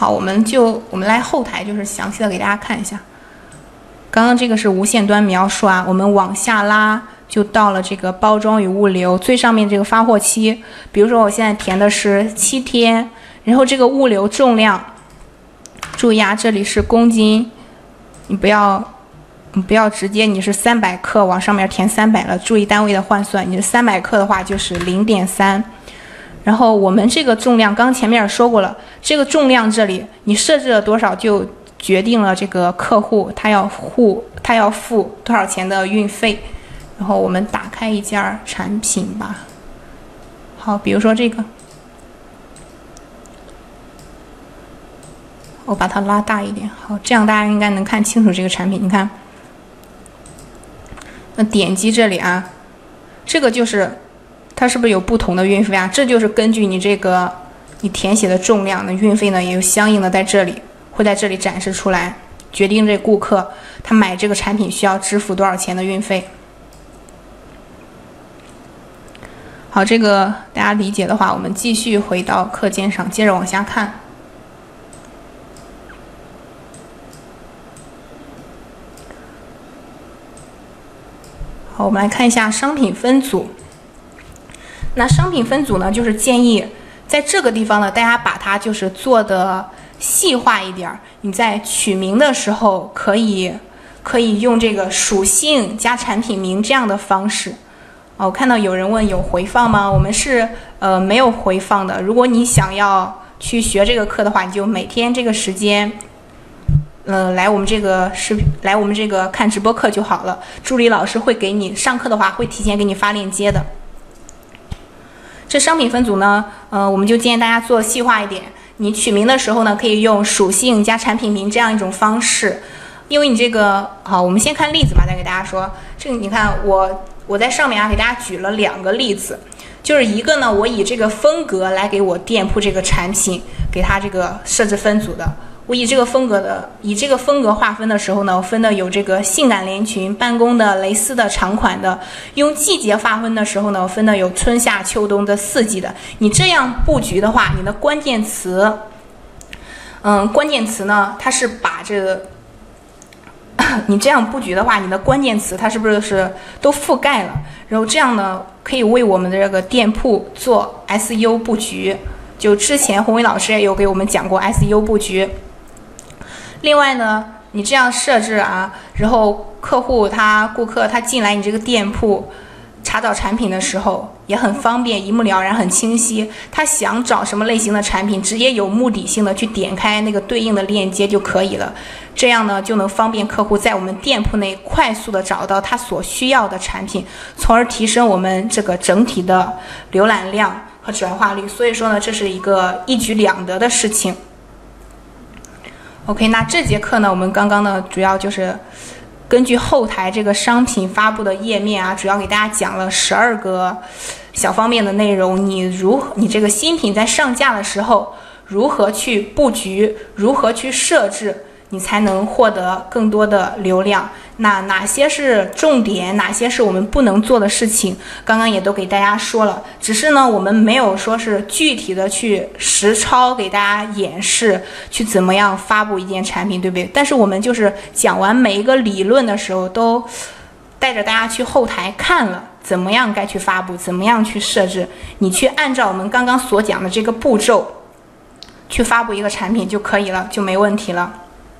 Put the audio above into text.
好，我们就我们来后台，就是详细的给大家看一下。刚刚这个是无线端描述啊，我们往下拉就到了这个包装与物流最上面这个发货期。比如说我现在填的是七天，然后这个物流重量，注意啊，这里是公斤，你不要你不要直接你是三百克往上面填三百了，注意单位的换算，你是三百克的话就是零点三。然后我们这个重量，刚前面也说过了，这个重量这里你设置了多少，就决定了这个客户他要付他要付多少钱的运费。然后我们打开一件产品吧，好，比如说这个，我把它拉大一点，好，这样大家应该能看清楚这个产品。你看，那点击这里啊，这个就是。它是不是有不同的运费啊？这就是根据你这个你填写的重量，那运费呢也有相应的在这里会在这里展示出来，决定这顾客他买这个产品需要支付多少钱的运费。好，这个大家理解的话，我们继续回到课件上，接着往下看。好，我们来看一下商品分组。那商品分组呢，就是建议在这个地方呢，大家把它就是做的细化一点儿。你在取名的时候，可以可以用这个属性加产品名这样的方式。哦，我看到有人问有回放吗？我们是呃没有回放的。如果你想要去学这个课的话，你就每天这个时间，嗯，来我们这个视频，来我们这个看直播课就好了。助理老师会给你上课的话，会提前给你发链接的。这商品分组呢，呃，我们就建议大家做细化一点。你取名的时候呢，可以用属性加产品名这样一种方式，因为你这个好，我们先看例子吧，再给大家说。这个你看，我我在上面啊，给大家举了两个例子，就是一个呢，我以这个风格来给我店铺这个产品给它这个设置分组的。我以这个风格的，以这个风格划分的时候呢，分的有这个性感连裙、办公的、蕾丝的、长款的。用季节划分的时候呢，分的有春夏秋冬的四季的。你这样布局的话，你的关键词，嗯，关键词呢，它是把这个，你这样布局的话，你的关键词它是不是是都覆盖了？然后这样呢，可以为我们的这个店铺做 SU 布局。就之前宏伟老师也有给我们讲过 SU 布局。另外呢，你这样设置啊，然后客户他顾客他进来你这个店铺查找产品的时候也很方便，一目了然，很清晰。他想找什么类型的产品，直接有目的性的去点开那个对应的链接就可以了。这样呢，就能方便客户在我们店铺内快速的找到他所需要的产品，从而提升我们这个整体的浏览量和转化率。所以说呢，这是一个一举两得的事情。OK，那这节课呢，我们刚刚呢，主要就是根据后台这个商品发布的页面啊，主要给大家讲了十二个小方面的内容。你如何，你这个新品在上架的时候，如何去布局，如何去设置？你才能获得更多的流量。那哪些是重点？哪些是我们不能做的事情？刚刚也都给大家说了。只是呢，我们没有说是具体的去实操给大家演示，去怎么样发布一件产品，对不对？但是我们就是讲完每一个理论的时候，都带着大家去后台看了怎么样该去发布，怎么样去设置。你去按照我们刚刚所讲的这个步骤去发布一个产品就可以了，就没问题了。